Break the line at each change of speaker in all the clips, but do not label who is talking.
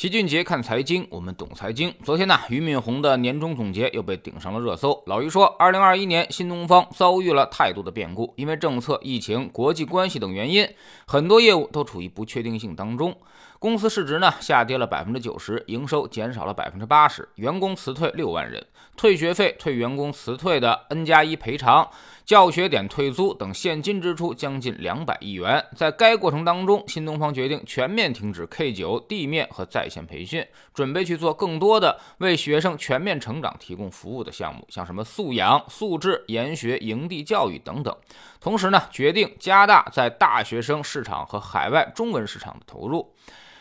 齐俊杰看财经，我们懂财经。昨天呢，俞敏洪的年终总结又被顶上了热搜。老俞说，二零二一年新东方遭遇了太多的变故，因为政策、疫情、国际关系等原因，很多业务都处于不确定性当中。公司市值呢下跌了百分之九十，营收减少了百分之八十，员工辞退六万人，退学费、退员工辞退的 N 加一赔偿、教学点退租等现金支出将近两百亿元。在该过程当中，新东方决定全面停止 K 九地面和在线培训，准备去做更多的为学生全面成长提供服务的项目，像什么素养、素质研学、营地教育等等。同时呢，决定加大在大学生市场和海外中文市场的投入。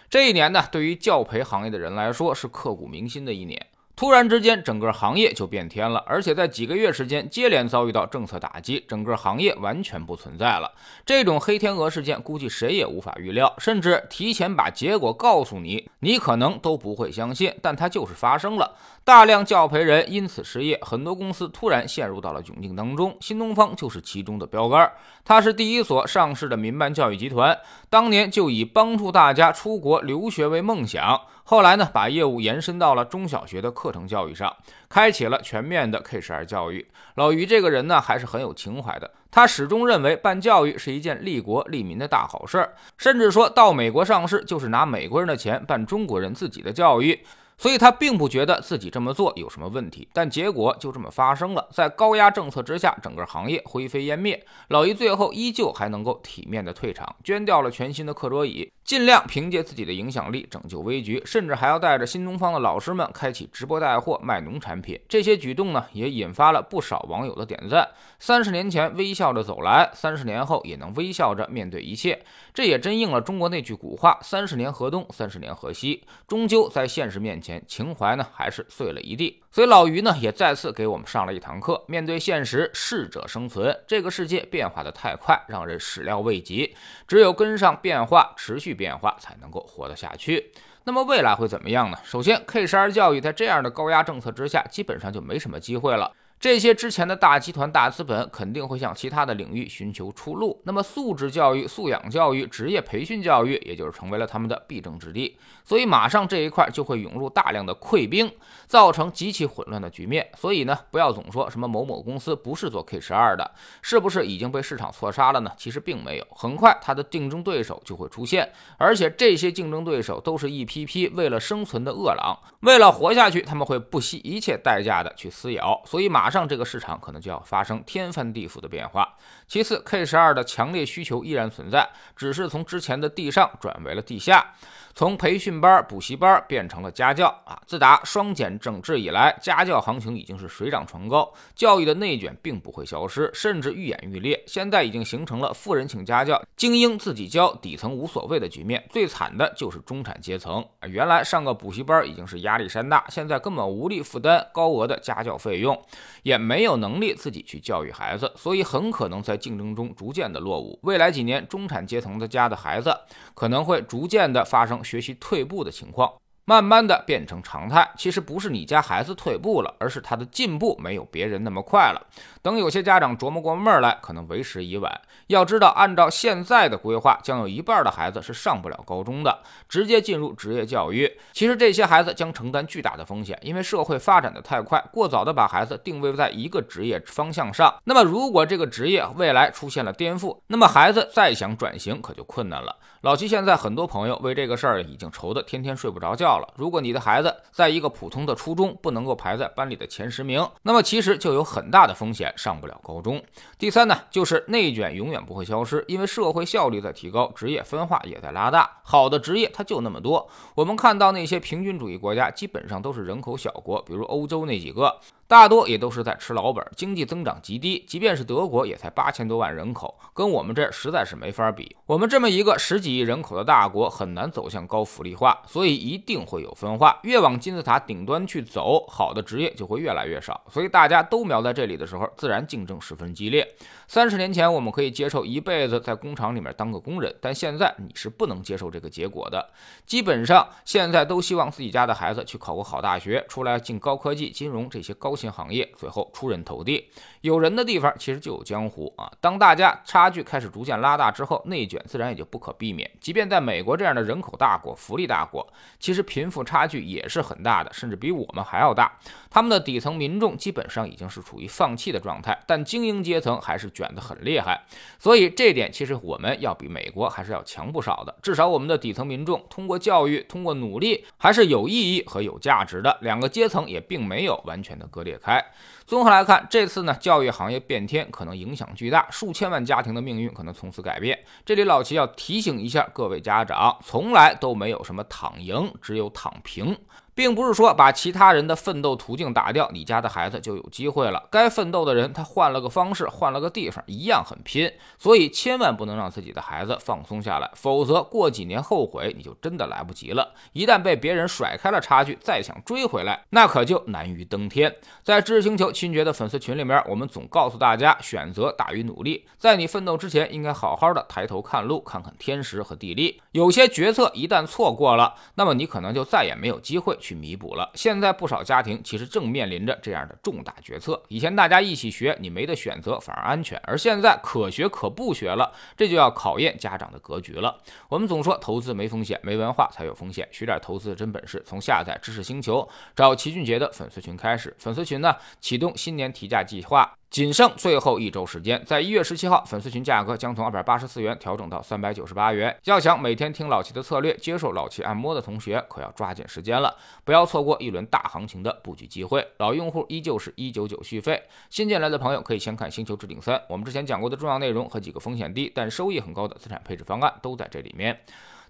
这一年呢，对于教培行业的人来说是刻骨铭心的一年。突然之间，整个行业就变天了，而且在几个月时间接连遭遇到政策打击，整个行业完全不存在了。这种黑天鹅事件，估计谁也无法预料，甚至提前把结果告诉你，你可能都不会相信。但它就是发生了，大量教培人因此失业，很多公司突然陷入到了窘境当中。新东方就是其中的标杆，它是第一所上市的民办教育集团，当年就以帮助大家出国留学为梦想。后来呢，把业务延伸到了中小学的课程教育上，开启了全面的 K 十二教育。老于这个人呢，还是很有情怀的。他始终认为办教育是一件利国利民的大好事儿，甚至说到美国上市就是拿美国人的钱办中国人自己的教育。所以他并不觉得自己这么做有什么问题，但结果就这么发生了。在高压政策之下，整个行业灰飞烟灭。老于最后依旧还能够体面的退场，捐掉了全新的课桌椅，尽量凭借自己的影响力拯救危局，甚至还要带着新东方的老师们开启直播带货卖农产品。这些举动呢，也引发了不少网友的点赞。三十年前微笑着走来，三十年后也能微笑着面对一切。这也真应了中国那句古话：三十年河东，三十年河西。终究在现实面前。情怀呢，还是碎了一地。所以老于呢，也再次给我们上了一堂课：面对现实，适者生存。这个世界变化的太快，让人始料未及。只有跟上变化，持续变化，才能够活得下去。那么未来会怎么样呢？首先，K 十二教育在这样的高压政策之下，基本上就没什么机会了。这些之前的大集团、大资本肯定会向其他的领域寻求出路。那么，素质教育、素养教育、职业培训教育，也就是成为了他们的必争之地。所以，马上这一块就会涌入大量的溃兵，造成极其混乱的局面。所以呢，不要总说什么某某公司不是做 K 十二的，是不是已经被市场错杀了呢？其实并没有，很快它的竞争对手就会出现，而且这些竞争对手都是一批批为了生存的饿狼，为了活下去，他们会不惜一切代价的去撕咬。所以马。上这个市场可能就要发生天翻地覆的变化。其次，K 十二的强烈需求依然存在，只是从之前的地上转为了地下。从培训班、补习班变成了家教啊！自打双减整治以来，家教行情已经是水涨船高，教育的内卷并不会消失，甚至愈演愈烈。现在已经形成了富人请家教，精英自己教，底层无所谓的局面。最惨的就是中产阶层啊！原来上个补习班已经是压力山大，现在根本无力负担高额的家教费用，也没有能力自己去教育孩子，所以很可能在竞争中逐渐的落伍。未来几年，中产阶层的家的孩子可能会逐渐的发生。学习退步的情况。慢慢的变成常态，其实不是你家孩子退步了，而是他的进步没有别人那么快了。等有些家长琢磨过闷来，可能为时已晚。要知道，按照现在的规划，将有一半的孩子是上不了高中的，直接进入职业教育。其实这些孩子将承担巨大的风险，因为社会发展的太快，过早的把孩子定位在一个职业方向上。那么，如果这个职业未来出现了颠覆，那么孩子再想转型可就困难了。老七现在很多朋友为这个事儿已经愁得天天睡不着觉。如果你的孩子在一个普通的初中不能够排在班里的前十名，那么其实就有很大的风险上不了高中。第三呢，就是内卷永远不会消失，因为社会效率在提高，职业分化也在拉大。好的职业它就那么多，我们看到那些平均主义国家基本上都是人口小国，比如欧洲那几个。大多也都是在吃老本，经济增长极低。即便是德国，也才八千多万人口，跟我们这实在是没法比。我们这么一个十几亿人口的大国，很难走向高福利化，所以一定会有分化。越往金字塔顶端去走，好的职业就会越来越少。所以大家都瞄在这里的时候，自然竞争十分激烈。三十年前，我们可以接受一辈子在工厂里面当个工人，但现在你是不能接受这个结果的。基本上现在都希望自己家的孩子去考个好大学，出来进高科技、金融这些高。新行业随后出人头地，有人的地方其实就有江湖啊。当大家差距开始逐渐拉大之后，内卷自然也就不可避免。即便在美国这样的人口大国、福利大国，其实贫富差距也是很大的，甚至比我们还要大。他们的底层民众基本上已经是处于放弃的状态，但精英阶层还是卷得很厉害。所以这点其实我们要比美国还是要强不少的。至少我们的底层民众通过教育、通过努力，还是有意义和有价值的。两个阶层也并没有完全的割裂开。综合来看，这次呢教育行业变天可能影响巨大，数千万家庭的命运可能从此改变。这里老齐要提醒一下各位家长，从来都没有什么躺赢，只有躺平。并不是说把其他人的奋斗途径打掉，你家的孩子就有机会了。该奋斗的人，他换了个方式，换了个地方，一样很拼。所以千万不能让自己的孩子放松下来，否则过几年后悔，你就真的来不及了。一旦被别人甩开了差距，再想追回来，那可就难于登天。在知识星球亲爵的粉丝群里面，我们总告诉大家，选择大于努力。在你奋斗之前，应该好好的抬头看路，看看天时和地利。有些决策一旦错过了，那么你可能就再也没有机会。去去弥补了。现在不少家庭其实正面临着这样的重大决策。以前大家一起学，你没得选择，反而安全；而现在可学可不学了，这就要考验家长的格局了。我们总说投资没风险，没文化才有风险。学点投资的真本事，从下载知识星球找齐俊杰的粉丝群开始。粉丝群呢，启动新年提价计划。仅剩最后一周时间，在一月十七号，粉丝群价格将从二百八十四元调整到三百九十八元。要想每天听老齐的策略，接受老齐按摩的同学，可要抓紧时间了，不要错过一轮大行情的布局机会。老用户依旧是一九九续费，新进来的朋友可以先看《星球置顶三》，我们之前讲过的重要内容和几个风险低但收益很高的资产配置方案都在这里面。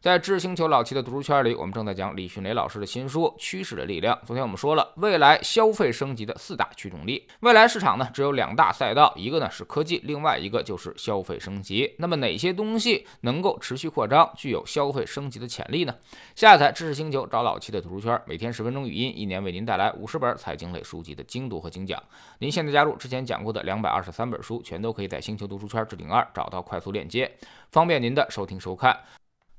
在知识星球老七的读书圈里，我们正在讲李迅雷老师的新书《趋势的力量》。昨天我们说了，未来消费升级的四大驱动力。未来市场呢，只有两大赛道，一个呢是科技，另外一个就是消费升级。那么哪些东西能够持续扩张，具有消费升级的潜力呢？下载知识星球，找老七的读书圈，每天十分钟语音，一年为您带来五十本财经类书籍的精读和精讲。您现在加入之前讲过的两百二十三本书，全都可以在星球读书圈置顶二找到快速链接，方便您的收听收看。